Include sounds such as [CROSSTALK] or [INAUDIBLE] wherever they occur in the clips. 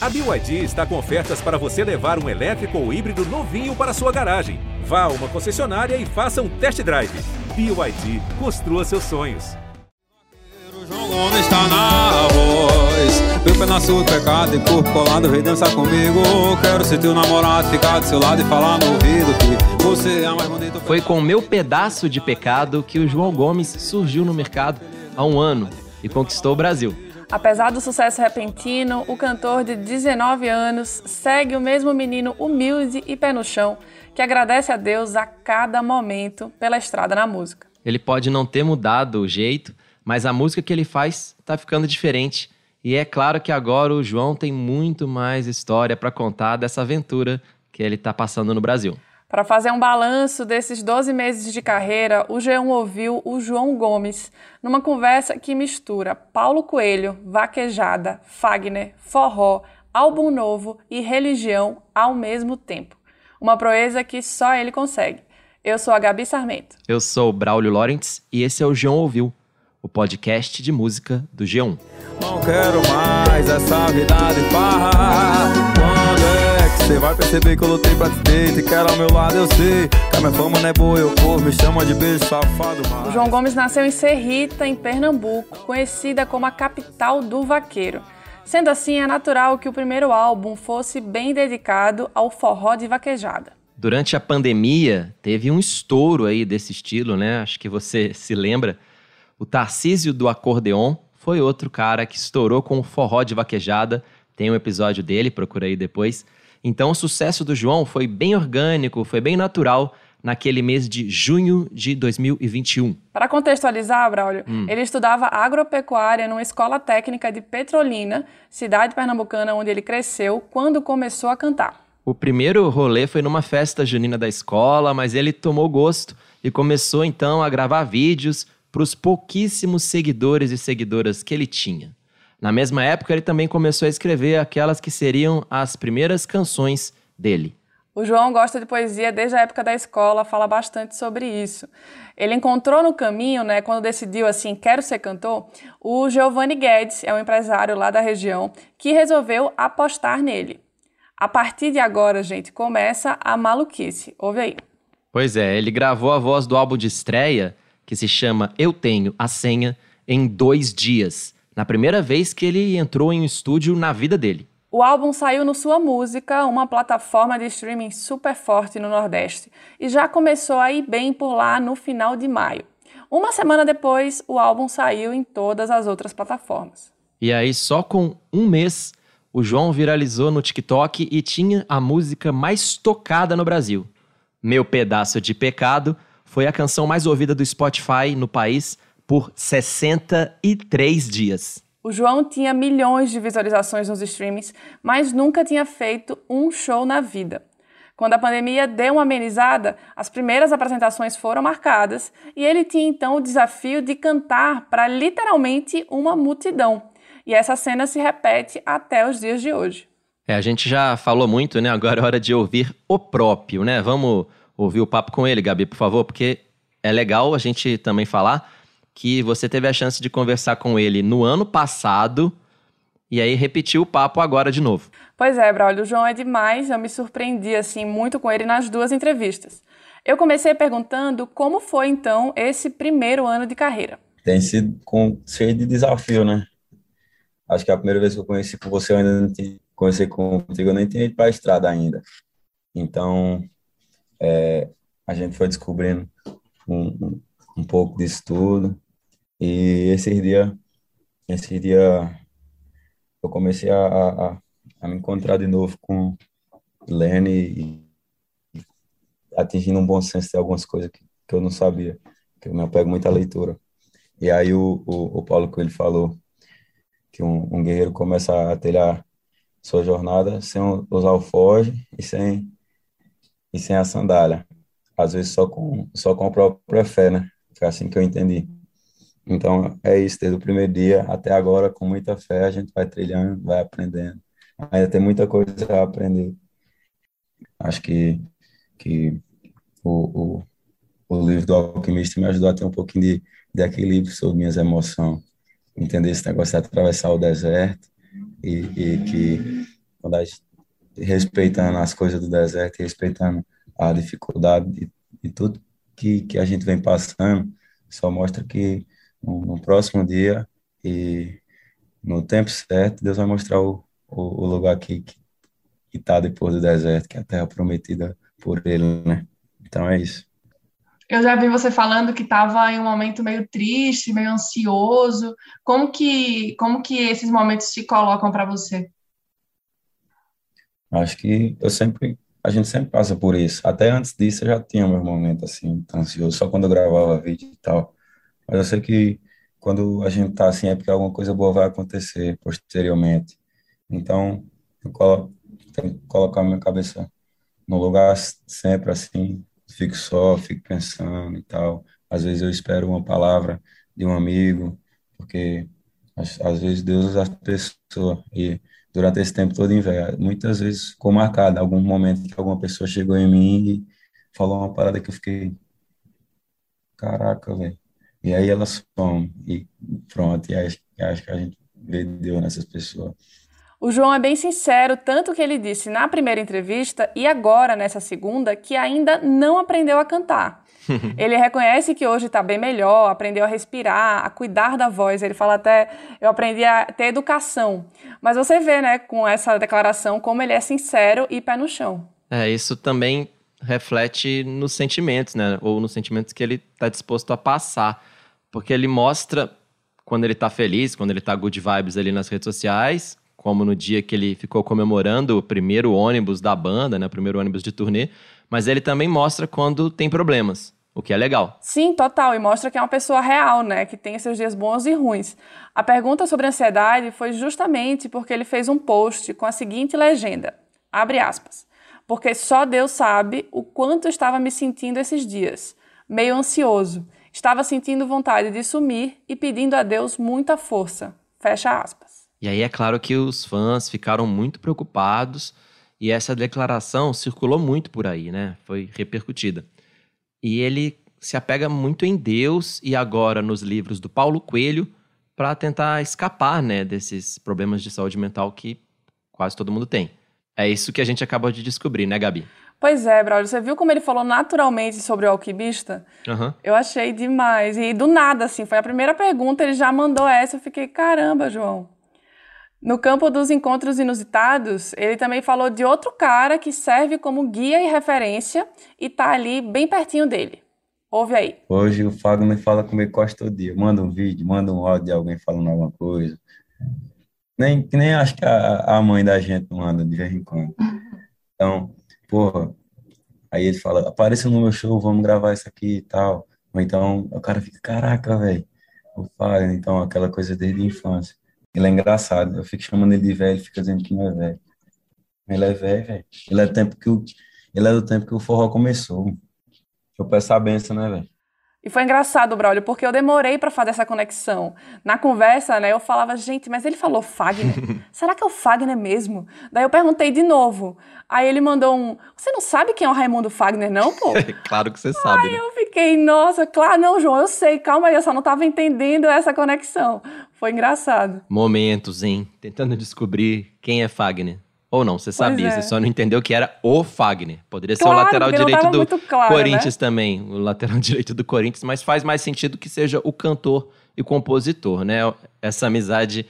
A BYD está com ofertas para você levar um elétrico ou híbrido novinho para sua garagem. Vá a uma concessionária e faça um test drive. BYD, construa seus sonhos. João Gomes está na voz pedaço pecado e corpo colado Vem dançar comigo Quero ser teu namorado Ficar do seu lado e falar no ouvido Que você é mais bonito Foi com Meu Pedaço de Pecado que o João Gomes surgiu no mercado há um ano e conquistou o Brasil. Apesar do sucesso repentino, o cantor de 19 anos segue o mesmo menino humilde e pé no chão, que agradece a Deus a cada momento pela estrada na música. Ele pode não ter mudado o jeito, mas a música que ele faz está ficando diferente. E é claro que agora o João tem muito mais história para contar dessa aventura que ele está passando no Brasil. Para fazer um balanço desses 12 meses de carreira, o G1 ouviu o João Gomes numa conversa que mistura Paulo Coelho, vaquejada, Fagner, forró, álbum novo e religião ao mesmo tempo. Uma proeza que só ele consegue. Eu sou a Gabi Sarmento. Eu sou o Braulio Lawrence e esse é o G1 Ouviu, o podcast de música do G1. Não quero mais essa vida de farra Quando é que você vai perceber que eu lutei pra te ter Te quero ao meu lado, eu sei Que a minha fama não é boa, eu corro Me chama de beijo safado, mas... O João Gomes nasceu em Serrita, em Pernambuco, conhecida como a capital do vaqueiro. Sendo assim, é natural que o primeiro álbum fosse bem dedicado ao forró de vaquejada. Durante a pandemia, teve um estouro aí desse estilo, né? Acho que você [LAUGHS] se lembra. O Tarcísio do Acordeon foi outro cara que estourou com o forró de vaquejada. Tem um episódio dele, procura aí depois. Então, o sucesso do João foi bem orgânico, foi bem natural naquele mês de junho de 2021. Para contextualizar, Braulio, ele estudava agropecuária numa escola técnica de Petrolina, cidade pernambucana onde ele cresceu, quando começou a cantar. O primeiro rolê foi numa festa junina da escola, mas ele tomou gosto e começou então a gravar vídeos para os pouquíssimos seguidores e seguidoras que ele tinha. Na mesma época, ele também começou a escrever aquelas que seriam as primeiras canções dele. O João gosta de poesia desde a época da escola, fala bastante sobre isso. Ele encontrou no caminho, né, quando decidiu assim, quero ser cantor, o Giovanni Guedes, é um empresário lá da região, que resolveu apostar nele. A partir de agora, gente, começa a maluquice. Ouve aí. Pois é, ele gravou a voz do álbum de estreia, que se chama Eu Tenho a Senha, em dois dias. Na primeira vez que ele entrou em um estúdio na vida dele. O álbum saiu no Sua Música, uma plataforma de streaming super forte no Nordeste, e já começou a ir bem por lá no final de maio. Uma semana depois, o álbum saiu em todas as outras plataformas. E aí, só com um mês, o João viralizou no TikTok e tinha a música mais tocada no Brasil. Meu Pedaço de Pecado foi a canção mais ouvida do Spotify no país por 63 dias. O João tinha milhões de visualizações nos streamings, mas nunca tinha feito um show na vida. Quando a pandemia deu uma amenizada, as primeiras apresentações foram marcadas e ele tinha então o desafio de cantar para literalmente uma multidão. E essa cena se repete até os dias de hoje. É, a gente já falou muito, né? Agora é hora de ouvir o próprio, né? Vamos ouvir o papo com ele, Gabi, por favor, porque é legal a gente também falar que você teve a chance de conversar com ele no ano passado e aí repetiu o papo agora de novo. Pois é, Braulio, o João é demais, eu me surpreendi assim muito com ele nas duas entrevistas. Eu comecei perguntando como foi então esse primeiro ano de carreira. Tem sido com, cheio de desafio, né? Acho que a primeira vez que eu conheci com você, eu ainda não tinha conheci contigo, eu nem tinha ido para a estrada ainda. Então, é, a gente foi descobrindo um, um, um pouco disso tudo. E esses dias, esse dia, eu comecei a, a, a me encontrar de novo com Lene e, atingindo um bom senso de algumas coisas que, que eu não sabia, que eu me apego muito à leitura. E aí o, o, o Paulo Coelho falou que um, um guerreiro começa a trilhar sua jornada sem usar o foge e sem e sem a sandália. Às vezes só com só com a própria fé, né? Foi assim que eu entendi. Então é isso, desde o primeiro dia até agora, com muita fé, a gente vai trilhando, vai aprendendo. Ainda tem muita coisa a aprender. Acho que que o, o, o livro do alquimista me ajudou a ter um pouquinho de, de equilíbrio sobre minhas emoções, entender esse negócio de atravessar o deserto e, e que quando a gente, respeitando as coisas do deserto, respeitando a dificuldade e, tudo que, que a gente vem passando, só mostra que no, no próximo dia e no tempo certo, Deus vai mostrar o, o, o lugar que está depois do deserto, que é a terra prometida por Ele, né? Então é isso. Eu já vi você falando que estava em um momento meio triste, meio ansioso. Como que, como que esses momentos se colocam para você? Acho que eu sempre, a gente sempre passa por isso. Até antes disso eu já tinha meu momento assim, ansioso, só quando eu gravava vídeo e tal. Mas eu sei que quando a gente tá assim é porque alguma coisa boa vai acontecer posteriormente. Então, eu coloco, tenho que colocar minha cabeça no lugar sempre assim, fico só, fico pensando e tal. Às vezes eu espero uma palavra de um amigo, porque às, às vezes Deus usa as pessoas e durante esse tempo todo, velho, muitas vezes ficou marcado algum momento que alguma pessoa chegou em mim e falou uma parada que eu fiquei, caraca, velho. E aí ela some e pronto, e acho, acho que a gente vê Deus nessas pessoas. O João é bem sincero, tanto que ele disse na primeira entrevista e agora nessa segunda que ainda não aprendeu a cantar. [LAUGHS] ele reconhece que hoje está bem melhor, aprendeu a respirar, a cuidar da voz. Ele fala até, eu aprendi a ter educação. Mas você vê, né, com essa declaração, como ele é sincero e pé no chão. É, isso também reflete nos sentimentos, né? Ou nos sentimentos que ele está disposto a passar. Porque ele mostra quando ele está feliz, quando ele está good vibes ali nas redes sociais, como no dia que ele ficou comemorando o primeiro ônibus da banda, né, o primeiro ônibus de turnê, mas ele também mostra quando tem problemas, o que é legal. Sim, total, e mostra que é uma pessoa real, né, que tem seus dias bons e ruins. A pergunta sobre ansiedade foi justamente porque ele fez um post com a seguinte legenda: abre aspas. Porque só Deus sabe o quanto estava me sentindo esses dias, meio ansioso. Estava sentindo vontade de sumir e pedindo a Deus muita força. Fecha aspas. E aí é claro que os fãs ficaram muito preocupados e essa declaração circulou muito por aí, né? Foi repercutida. E ele se apega muito em Deus e agora nos livros do Paulo Coelho para tentar escapar, né, desses problemas de saúde mental que quase todo mundo tem. É isso que a gente acabou de descobrir, né, Gabi? Pois é, Braulio, você viu como ele falou naturalmente sobre o alquimista? Uhum. Eu achei demais. E do nada, assim, foi a primeira pergunta, ele já mandou essa, eu fiquei, caramba, João. No campo dos encontros inusitados, ele também falou de outro cara que serve como guia e referência e tá ali bem pertinho dele. Ouve aí. Hoje o Fagner fala comigo quase todo dia. Manda um vídeo, manda um áudio de alguém falando alguma coisa. Nem, nem acho que a, a mãe da gente manda de vez em quando. Então, porra, aí ele fala, apareça no meu show, vamos gravar isso aqui e tal. Ou então o cara fica, caraca, velho, o Fagner, então aquela coisa desde a infância. Ele é engraçado. Eu fico chamando ele de velho, fica dizendo que não é velho. Ele é velho, velho. Ele é do tempo que o, ele é do tempo que o forró começou. Eu peço a benção, né, velho? E foi engraçado, Braulio, porque eu demorei para fazer essa conexão. Na conversa, né, eu falava, gente, mas ele falou Fagner. [LAUGHS] Será que é o Fagner mesmo? Daí eu perguntei de novo. Aí ele mandou um, você não sabe quem é o Raimundo Fagner, não, pô? [LAUGHS] claro que você sabe. Aí né? eu fiquei, nossa, claro, não, João, eu sei, calma aí, eu só não tava entendendo essa conexão. Foi engraçado. Momentos, hein? Tentando descobrir quem é Fagner. Ou não, você sabia, é. você só não entendeu que era o Fagner. Poderia claro, ser o lateral direito do claro, Corinthians né? também, o lateral [LAUGHS] direito do Corinthians, mas faz mais sentido que seja o cantor e compositor, né? Essa amizade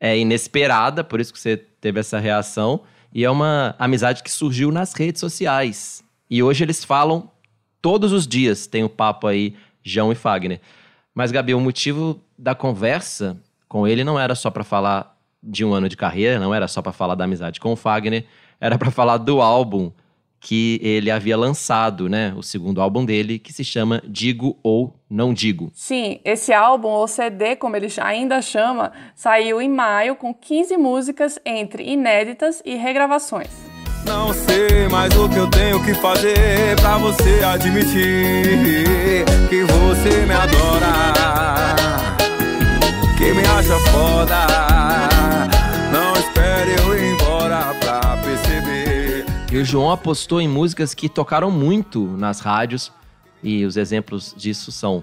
é inesperada, por isso que você teve essa reação, e é uma amizade que surgiu nas redes sociais. E hoje eles falam todos os dias, tem o papo aí, João e Fagner. Mas, Gabi, o motivo da conversa com ele não era só para falar de um ano de carreira, não era só para falar da amizade com o Fagner, era para falar do álbum que ele havia lançado, né? O segundo álbum dele, que se chama Digo ou Não Digo. Sim, esse álbum, ou CD, como ele ainda chama, saiu em maio com 15 músicas entre inéditas e regravações. Não sei mais o que eu tenho que fazer pra você admitir que você me adora, que me acha foda. E o João apostou em músicas que tocaram muito nas rádios, e os exemplos disso são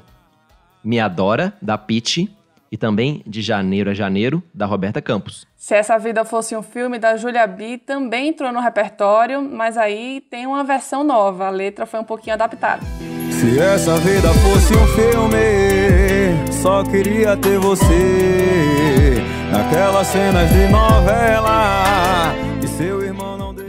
Me Adora, da Pitty, e também De Janeiro a Janeiro, da Roberta Campos. Se Essa Vida Fosse um Filme, da Julia B, também entrou no repertório, mas aí tem uma versão nova, a letra foi um pouquinho adaptada. Se essa vida fosse um filme, só queria ter você naquelas cenas de novela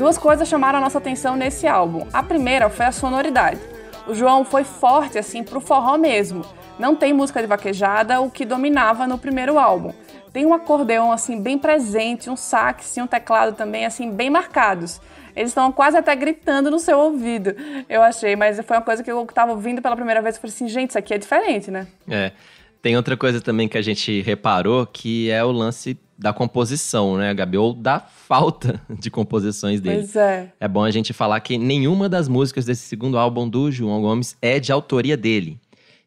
Duas coisas chamaram a nossa atenção nesse álbum. A primeira foi a sonoridade. O João foi forte assim pro forró mesmo. Não tem música de vaquejada, o que dominava no primeiro álbum tem um acordeão assim bem presente, um sax e um teclado também assim bem marcados. Eles estão quase até gritando no seu ouvido, eu achei, mas foi uma coisa que eu estava ouvindo pela primeira vez e falei assim, gente, isso aqui é diferente, né? É. Tem outra coisa também que a gente reparou, que é o lance da composição, né, Gabi? Ou da falta [LAUGHS] de composições dele. Pois é. É bom a gente falar que nenhuma das músicas desse segundo álbum do João Gomes é de autoria dele.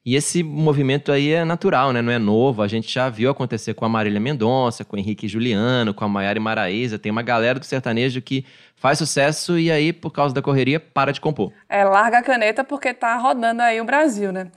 E esse movimento aí é natural, né? Não é novo. A gente já viu acontecer com a Marília Mendonça, com o Henrique Juliano, com a Maiara Maraíza. Tem uma galera do sertanejo que faz sucesso e aí, por causa da correria, para de compor. É, larga a caneta porque tá rodando aí o Brasil, né?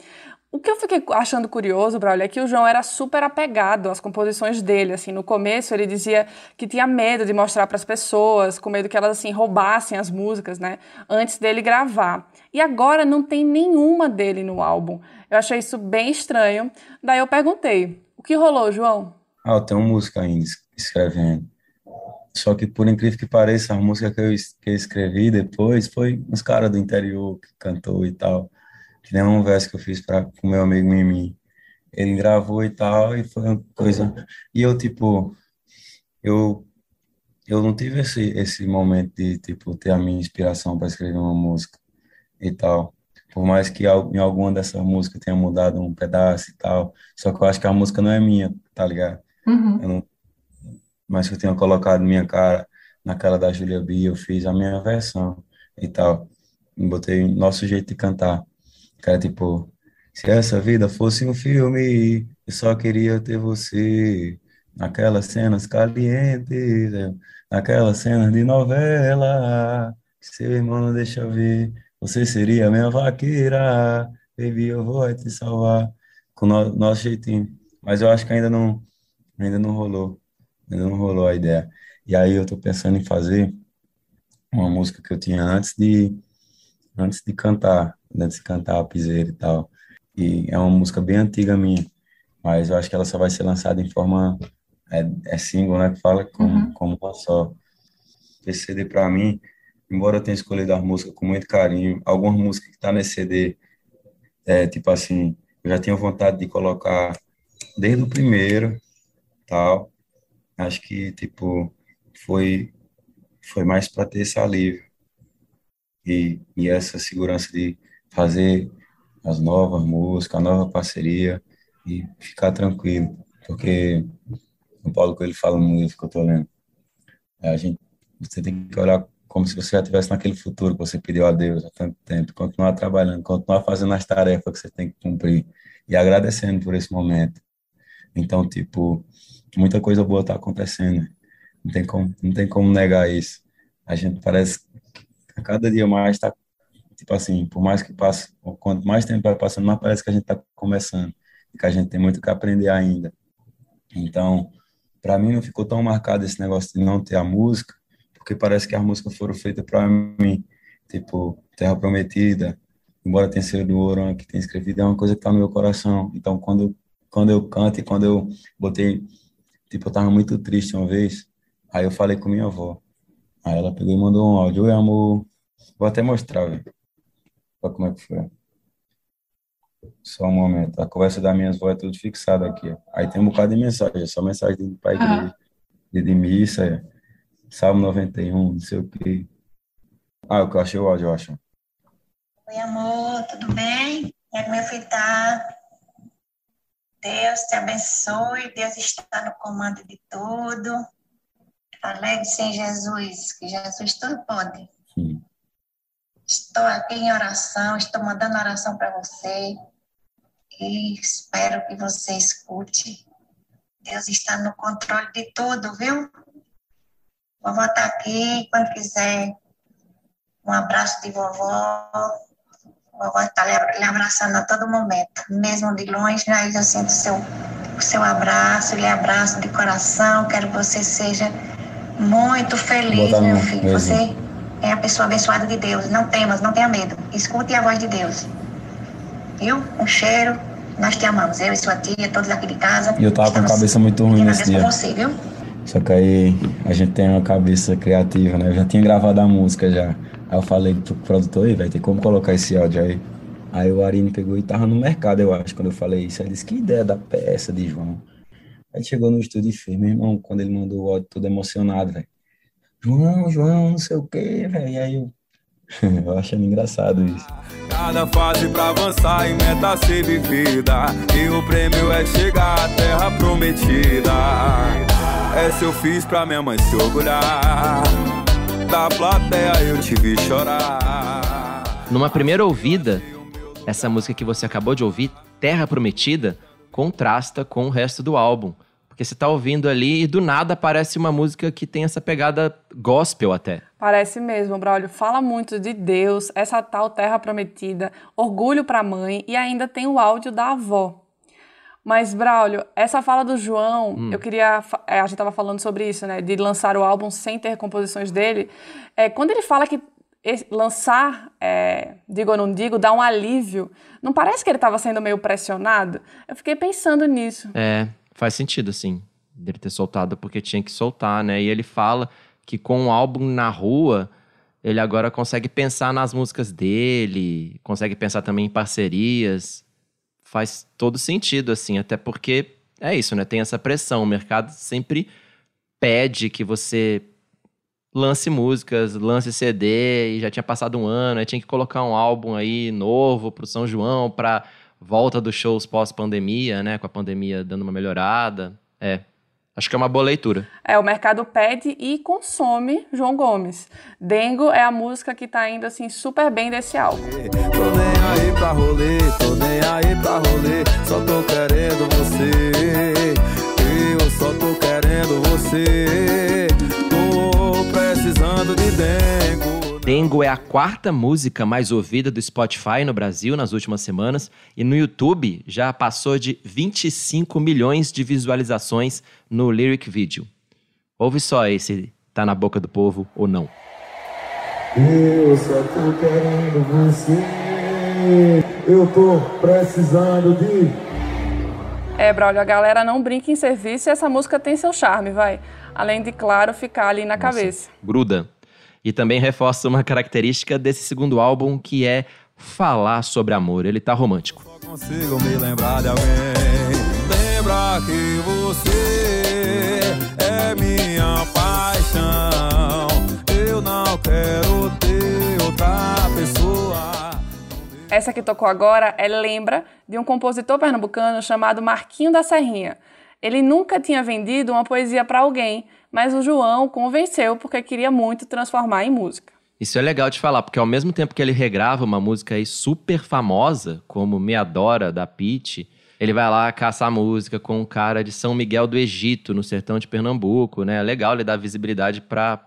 O que eu fiquei achando curioso, Braulio, é que o João era super apegado às composições dele. Assim, no começo ele dizia que tinha medo de mostrar para as pessoas, com medo que elas assim roubassem as músicas, né, antes dele gravar. E agora não tem nenhuma dele no álbum. Eu achei isso bem estranho. Daí eu perguntei: o que rolou, João? Ah, eu tenho música ainda escrevendo. Só que, por incrível que pareça, a música que eu, que eu escrevi depois foi uns caras do interior que cantou e tal. Que nem um verso que eu fiz para o meu amigo Mimi. Ele gravou e tal, e foi uma coisa. E eu, tipo, eu, eu não tive esse, esse momento de, tipo, ter a minha inspiração para escrever uma música e tal. Por mais que em alguma dessas músicas tenha mudado um pedaço e tal. Só que eu acho que a música não é minha, tá ligado? Uhum. Eu não, mas que eu tenha colocado minha cara naquela da Julia B, eu fiz a minha versão e tal. Botei nosso jeito de cantar. Era tipo, se essa vida fosse um filme, eu só queria ter você. Naquelas cenas calientes, naquelas cenas de novela, seu irmão não deixa ver. Você seria minha vaqueira, baby, eu vou te salvar. Com o nosso jeitinho. Mas eu acho que ainda não, ainda não rolou. Ainda não rolou a ideia. E aí eu tô pensando em fazer uma música que eu tinha antes de, antes de cantar, antes de cantar a piseira e tal. E é uma música bem antiga minha, mas eu acho que ela só vai ser lançada em forma é, é single, né, que fala como, uhum. como uma só. Esse CD para mim embora eu tenha escolhido as músicas com muito carinho, algumas músicas que tá nesse CD, é, tipo assim, eu já tinha vontade de colocar desde o primeiro, tal. Acho que, tipo, foi, foi mais para ter esse alívio e, e essa segurança de fazer as novas músicas, a nova parceria e ficar tranquilo, porque o Paulo Coelho fala no livro que eu tô lendo, a gente, você tem que olhar como se você já estivesse naquele futuro que você pediu a Deus há tanto tempo, continuar trabalhando, continuar fazendo as tarefas que você tem que cumprir e agradecendo por esse momento. Então, tipo, muita coisa boa está acontecendo. Não tem como, não tem como negar isso. A gente parece cada dia mais está, tipo assim, por mais que passe, quanto mais tempo vai passando, mais parece que a gente está começando e que a gente tem muito que aprender ainda. Então, para mim não ficou tão marcado esse negócio de não ter a música, porque parece que as músicas foram feitas para mim, tipo Terra Prometida, embora tenha sido do Oran que tem escrevido, é uma coisa que está no meu coração. Então, quando quando eu canto e quando eu botei, tipo, eu tava muito triste uma vez, aí eu falei com minha avó. Aí ela pegou e mandou um áudio, oi amor, vou até mostrar, velho, como é que foi. Só um momento, a conversa das minhas vozes é tudo fixado aqui. Aí tem um bocado de mensagem, só mensagem para igreja, de, de missa, Salmo 91, não sei o quê. Ah, o que eu achei o áudio, eu acho. Oi, amor, tudo bem? É que meu filho tá. Deus te abençoe, Deus está no comando de tudo. Alegre-se em Jesus, que Jesus tudo pode. Estou aqui em oração, estou mandando oração para você e espero que você escute. Deus está no controle de tudo, viu? Vovó está aqui, quando quiser um abraço de vovó. Vovó está lhe abraçando a todo momento. Mesmo de longe, aí eu sinto seu o seu abraço, lhe abraço de coração. Quero que você seja muito feliz, meu filho. Mesmo. Você é a pessoa abençoada de Deus. Não temas, não tenha medo. Escute a voz de Deus. Viu? Um cheiro. Nós te amamos. Eu e sua tia, todos aqui de casa. E eu tava com a cabeça muito ruim nesse dia. Você, viu? Só que aí a gente tem uma cabeça criativa, né? Eu já tinha gravado a música já. Aí eu falei pro produtor, aí vai ter como colocar esse áudio aí. Aí o Arine pegou e tava no mercado, eu acho, quando eu falei isso. Ele disse, que ideia da peça de João. Aí chegou no estúdio e fez, meu irmão, quando ele mandou o áudio todo emocionado, velho. João, João, não sei o quê, velho. E aí eu, [LAUGHS] eu achando engraçado isso. Cada fase pra avançar e meta ser vivida. E o prêmio é chegar à terra prometida. Essa eu fiz pra minha mãe se orgulhar. Da plateia eu te vi chorar. Numa primeira ouvida, essa música que você acabou de ouvir, Terra Prometida, contrasta com o resto do álbum. Porque você tá ouvindo ali e do nada aparece uma música que tem essa pegada gospel até. Parece mesmo, Braulio. Fala muito de Deus, essa tal terra prometida, orgulho para a mãe e ainda tem o áudio da avó. Mas, Braulio, essa fala do João, hum. eu queria. É, a gente estava falando sobre isso, né? De lançar o álbum sem ter composições dele. É, quando ele fala que lançar, é, digo ou não digo, dá um alívio. Não parece que ele estava sendo meio pressionado? Eu fiquei pensando nisso. É, faz sentido, sim, dele ter soltado, porque tinha que soltar, né? E ele fala que com o álbum na rua, ele agora consegue pensar nas músicas dele, consegue pensar também em parcerias. Faz todo sentido, assim, até porque é isso, né? Tem essa pressão. O mercado sempre pede que você lance músicas, lance CD, e já tinha passado um ano, aí tinha que colocar um álbum aí novo pro São João, pra volta dos shows pós-pandemia, né? Com a pandemia dando uma melhorada. É. Acho que é uma boa leitura. É, o mercado pede e consome João Gomes. Dengo é a música que tá indo assim super bem desse álbum. Tô nem aí pra rolê, tô nem aí pra rolê, só tô querendo você. Dengo. Dengo é a quarta música mais ouvida do Spotify no Brasil nas últimas semanas e no YouTube já passou de 25 milhões de visualizações no lyric video. Ouve só esse tá na boca do povo ou não. Eu só tô querendo você. Eu tô precisando de. É, Braulio, a galera não brinca em serviço e essa música tem seu charme, vai além de, claro, ficar ali na Nossa, cabeça. Gruda. E também reforça uma característica desse segundo álbum que é falar sobre amor. Ele tá romântico. Só consigo me lembrar de alguém. Lembra que você é minha paixão. Eu não quero ter outra pessoa. Essa que tocou agora é Lembra de um compositor pernambucano chamado Marquinho da Serrinha. Ele nunca tinha vendido uma poesia para alguém, mas o João convenceu porque queria muito transformar em música. Isso é legal de falar, porque ao mesmo tempo que ele regrava uma música aí super famosa, como Me Adora, da Pete, ele vai lá caçar música com um cara de São Miguel do Egito, no sertão de Pernambuco, né? É legal ele dar visibilidade para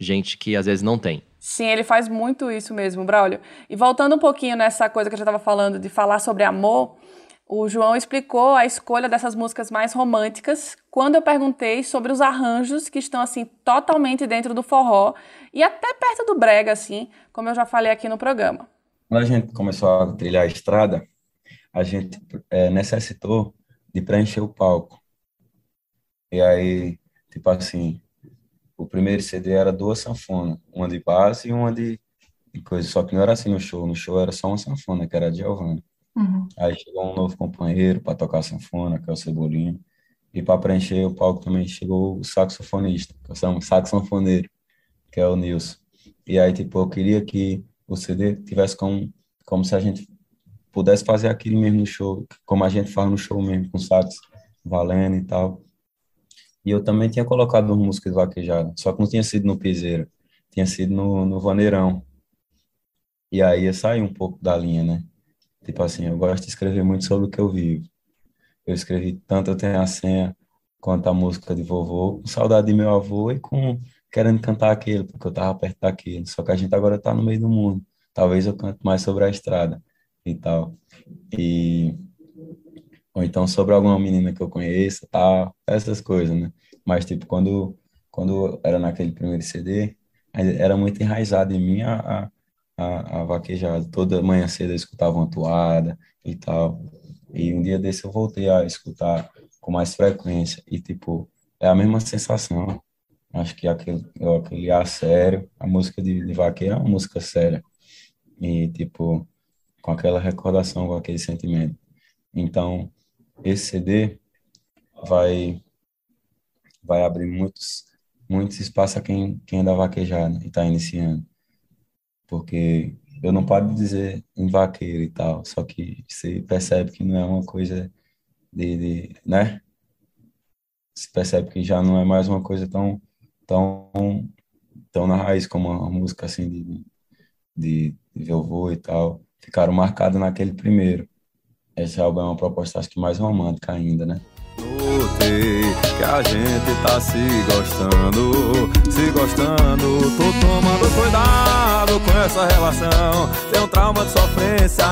gente que às vezes não tem. Sim, ele faz muito isso mesmo, Braulio. E voltando um pouquinho nessa coisa que eu já estava falando de falar sobre amor, o João explicou a escolha dessas músicas mais românticas quando eu perguntei sobre os arranjos que estão assim totalmente dentro do forró e até perto do brega assim, como eu já falei aqui no programa. Quando a gente começou a trilhar a estrada, a gente é, necessitou de preencher o palco. E aí, tipo assim, o primeiro CD era duas sanfonas, uma de base e uma de, de coisa. Só que não era assim no show, no show era só uma sanfona, que era a Giovanna. Aí chegou um novo companheiro para tocar sanfona, que é o Cebolinha. E para preencher o palco também chegou o saxofonista, que é saxofoneiro, que é o Nilson. E aí, tipo, eu queria que o CD tivesse como, como se a gente pudesse fazer aquilo mesmo no show, como a gente faz no show mesmo, com sax valendo e tal. E eu também tinha colocado uma música de vaquejada, só que não tinha sido no piseiro, tinha sido no, no vaneirão. E aí ia sair um pouco da linha, né? Tipo assim, eu gosto de escrever muito sobre o que eu vivo. Eu escrevi tanto Eu Tenho a Senha quanto a música de vovô, com saudade de meu avô e com querendo cantar aquilo, porque eu tava perto daquilo. Só que a gente agora tá no meio do mundo. Talvez eu cante mais sobre a estrada e tal. E ou então sobre alguma menina que eu conheça, tal, essas coisas, né? Mas, tipo, quando, quando era naquele primeiro CD, era muito enraizado em mim a, a, a vaquejada. Toda manhã cedo eu escutava uma toada e tal. E um dia desse eu voltei a escutar com mais frequência. E, tipo, é a mesma sensação. Acho que aquele, aquele a sério, a música de, de vaqueiro é uma música séria. E, tipo, com aquela recordação, com aquele sentimento. Então, esse CD vai vai abrir muitos muitos espaços a quem quem ainda vaquejar né, e está iniciando porque eu não de dizer em vaqueiro e tal só que você percebe que não é uma coisa de, de né? Se percebe que já não é mais uma coisa tão tão tão na raiz como uma música assim de de, de vovô e tal. Ficaram marcadas naquele primeiro. Esse álbum é uma proposta, acho que mais romântica ainda, né? Notei que a gente tá se gostando, se gostando. Tô tomando cuidado com essa relação. Tem um trauma de sofrência,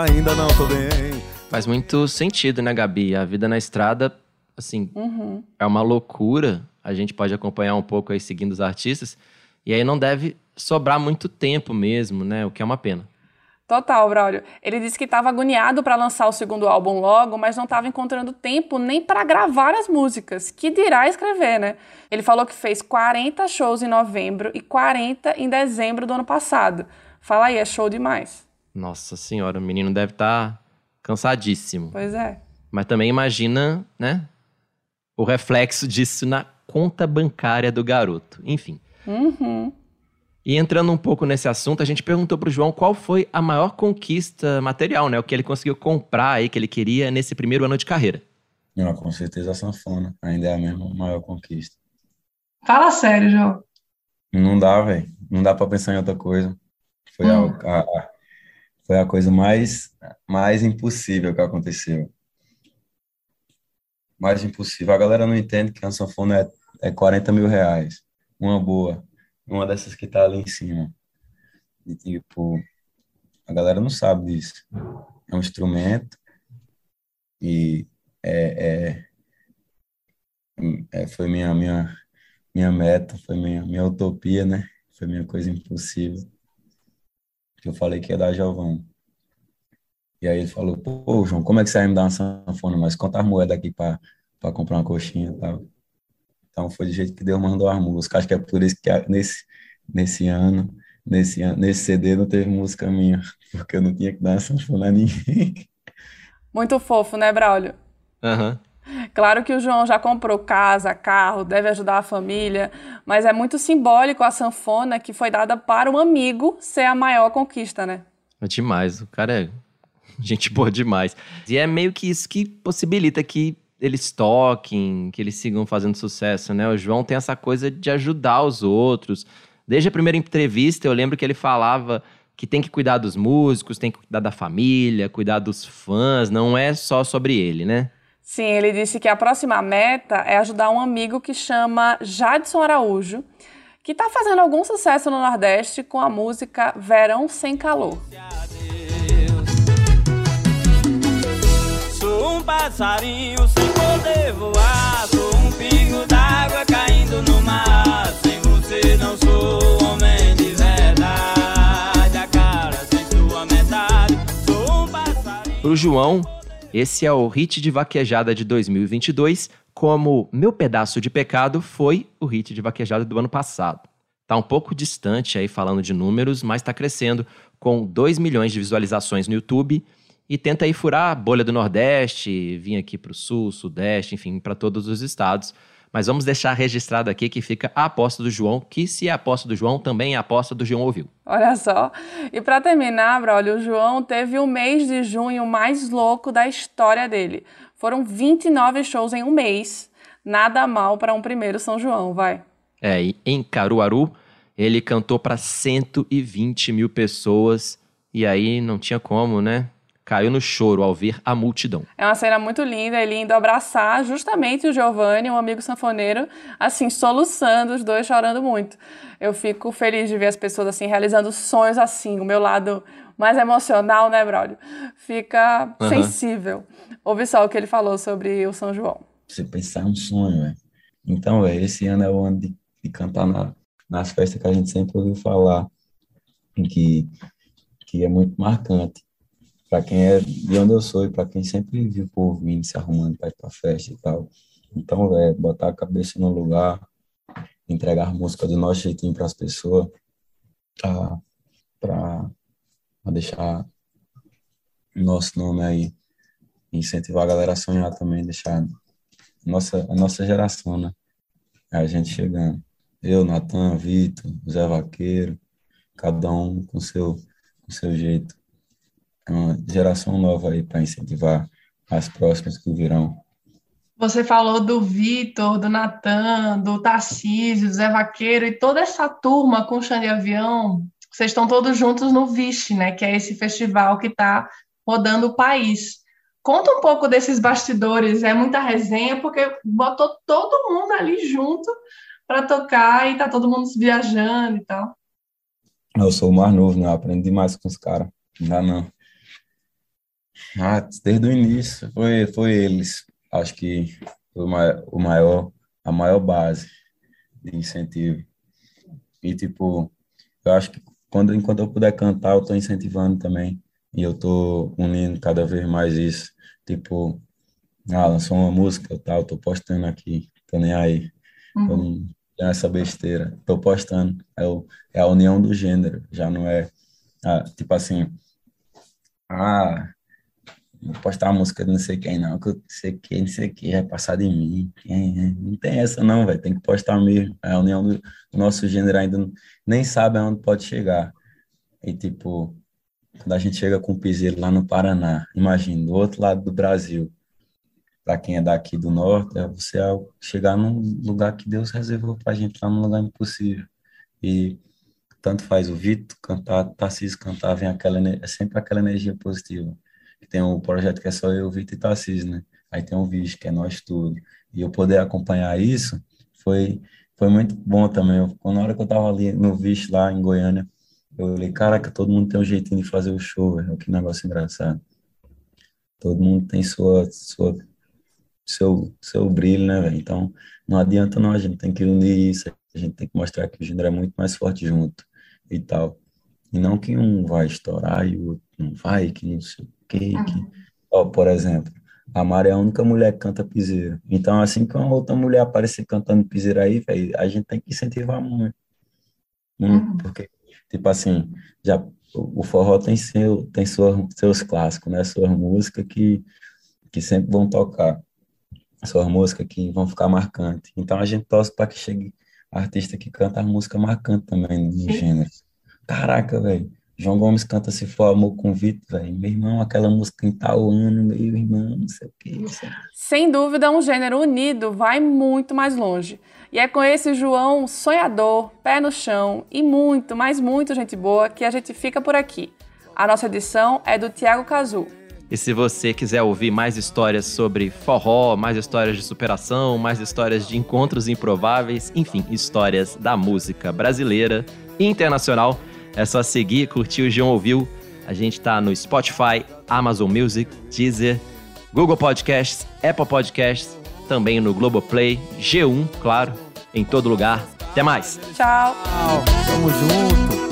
ainda não tô bem. Faz muito sentido, né, Gabi? A vida na estrada, assim, Uhum. é uma loucura. A gente pode acompanhar um pouco aí seguindo os artistas. E aí não deve sobrar muito tempo mesmo, né? O que é uma pena. Total, Braulio. Ele disse que estava agoniado para lançar o segundo álbum logo, mas não estava encontrando tempo nem para gravar as músicas, que dirá escrever, né? Ele falou que fez 40 shows em novembro e 40 em dezembro do ano passado. Fala aí, é show demais. Nossa senhora, o menino deve estar cansadíssimo. Pois é. Mas também imagina, né? O reflexo disso na conta bancária do garoto. Enfim. Uhum. E entrando um pouco nesse assunto, a gente perguntou pro João qual foi a maior conquista material, né? O que ele conseguiu comprar aí, que ele queria nesse primeiro ano de carreira. Não, com certeza a sanfona ainda é a mesma maior conquista. Fala sério, João. Não dá, velho. Não dá pra pensar em outra coisa. Foi, Hum. a, a- foi a coisa mais, mais impossível que aconteceu. Mais impossível. A galera não entende que a sanfona é, é 40 mil reais. Uma boa. Uma dessas que tá ali em cima. E, tipo, a galera não sabe disso. É um instrumento e é, é, é, foi minha, minha, minha meta, foi minha, minha utopia, né? Foi minha coisa impossível. Que eu falei que ia dar Giovão. E aí ele falou, pô, João, como é que você vai me dar uma sanfona? Mas quantas moedas aqui para comprar uma coxinha e tal? Então foi do jeito que Deus mandou as músicas. Acho que é por isso que nesse, nesse ano, nesse, nesse CD não teve música minha, porque eu não tinha que dar sanfona a ninguém. Muito fofo, né, Braulio? Aham. Claro que o João já comprou casa, carro, deve ajudar a família, mas é muito simbólico a sanfona que foi dada para um amigo ser a maior conquista, né? É demais. O cara é gente boa demais. E é meio que isso que possibilita que eles toquem, que eles sigam fazendo sucesso, né? O João tem essa coisa de ajudar os outros. Desde a primeira entrevista, eu lembro que ele falava que tem que cuidar dos músicos, tem que cuidar da família, cuidar dos fãs, não é só sobre ele, né? Sim, ele disse que a próxima meta é ajudar um amigo que chama Jadson Araújo, que está fazendo algum sucesso no Nordeste com a música Verão Sem Calor. Sou um passarinho sem poder voar. Sou um pingo d'água caindo no mar. Sem você não sou homem de verdade. A cara sem sua metade. Sou um passarinho. Pro João, esse é o hit de vaquejada de 2022, como Meu Pedaço de Pecado foi o hit de vaquejada do ano passado. Tá um pouco distante aí falando de números, mas tá crescendo com 2 milhões de visualizações no YouTube e tenta aí furar a bolha do Nordeste, vir aqui pro Sul, Sudeste, enfim, para todos os estados. Mas vamos deixar registrado aqui que fica a aposta do João, que se é a aposta do João, também é a aposta do João ouviu. Olha só. E para terminar, Braulio, o João teve o mês de junho mais louco da história dele. Foram 29 shows em um mês. Nada mal para um primeiro São João, vai. É, e em Caruaru, ele cantou para 120 mil pessoas e aí não tinha como, né? Caiu no choro ao ver a multidão. É uma cena muito linda, ele indo abraçar justamente o Giovanni, um amigo sanfoneiro, assim, soluçando, os dois chorando muito. Eu fico feliz de ver as pessoas, assim, realizando sonhos assim. O meu lado mais emocional, né, Braulio? Fica Aham. sensível. Ouve só o que ele falou sobre o São João. Você pensar é um sonho, velho. Então, velho, esse ano é o ano de, de cantar na, nas festas que a gente sempre ouviu falar, em que, que é muito marcante para quem é de onde eu sou e para quem sempre viu o povo vindo se arrumando para ir para festa e tal. Então, velho, botar a cabeça no lugar, entregar música do nosso jeitinho para as pessoas, para deixar nosso nome aí, incentivar a galera a sonhar também, deixar nossa, a nossa geração, né? A gente chegando. Eu, Natan, Vitor, Zé Vaqueiro, cada um com seu, com seu jeito. Uma geração nova aí para incentivar as próximas que virão. Você falou do Vitor, do Natan, do Tarcísio, do Zé Vaqueiro e toda essa turma com o Xande Avião. Vocês estão todos juntos no Vixe, né? Que é esse festival que está rodando o país. Conta um pouco desses bastidores, é muita resenha, porque botou todo mundo ali junto para tocar e tá todo mundo viajando e tal. Eu sou o mais novo, né? Aprendi demais com os caras. Não dá não. Ah, desde o início foi, foi eles. Acho que foi o mai- o maior, a maior base de incentivo. E, tipo, eu acho que quando, enquanto eu puder cantar, eu tô incentivando também. E eu tô unindo cada vez mais isso. Tipo, ah, lançou uma música, tal, tô postando aqui. Tô nem aí. Eu Uhum. não tenho essa besteira. Tô postando. É, o, é a união do gênero. Já não é, ah, tipo assim, ah, vou postar a música de não sei quem, não, que eu sei quem, não sei quem, vai passar de mim. Quem é? Não tem essa, não, velho. Tem que postar mesmo. É a união do, nosso gênero ainda não- nem sabe aonde pode chegar. E, tipo, quando a gente chega com o piseiro lá no Paraná, imagina, do outro lado do Brasil, para quem é daqui do norte, é você ao chegar num lugar que Deus reservou pra gente, lá num lugar impossível. E tanto faz o Vitor cantar, Tarcísio cantar, vem aquela, é sempre aquela energia positiva. Tem um projeto que é só eu, Vitor e Tarcísio, né? Aí tem o Vixe, que é nós tudo. E eu poder acompanhar isso foi, foi muito bom também. Eu, na hora que eu tava ali no Vixe, lá em Goiânia, eu olhei, caraca, todo mundo tem um jeitinho de fazer o show, velho. Que negócio engraçado. Todo mundo tem sua, sua, seu, seu brilho, né, velho? Então, não adianta não, a gente tem que unir isso, a gente tem que mostrar que o gênero é muito mais forte junto e tal. E não que um vai estourar e o outro não vai, que não sei o que... Ó, por exemplo, a Mari é a única mulher que canta piseiro. Então, assim que uma outra mulher aparecer cantando piseiro aí, velho, a gente tem que incentivar muito. Uhum. porque, tipo assim, já o forró tem seu, tem sua, seus clássicos, né? Suas músicas que, que sempre vão tocar suas músicas que vão ficar marcantes. Então a gente torce para que chegue artista que canta as músicas marcantes também no Sim. gênero. Caraca, velho. João Gomes canta Se For Amor com Vitor, velho. Meu irmão, aquela música em tal ano, meu irmão, não sei o quê. Sem dúvida, um gênero unido vai muito mais longe. E é com esse João sonhador, pé no chão e muito, mas muito gente boa que a gente fica por aqui. A nossa edição é do Tiago Cazu. E se você quiser ouvir mais histórias sobre forró, mais histórias de superação, mais histórias de encontros improváveis, enfim, histórias da música brasileira e internacional, é só seguir, curtir o João Ouviu. A gente tá no Spotify, Amazon Music, Deezer, Google Podcasts, Apple Podcasts, também no Globoplay, G1, claro, em todo lugar. Até mais! Tchau! Tamo junto.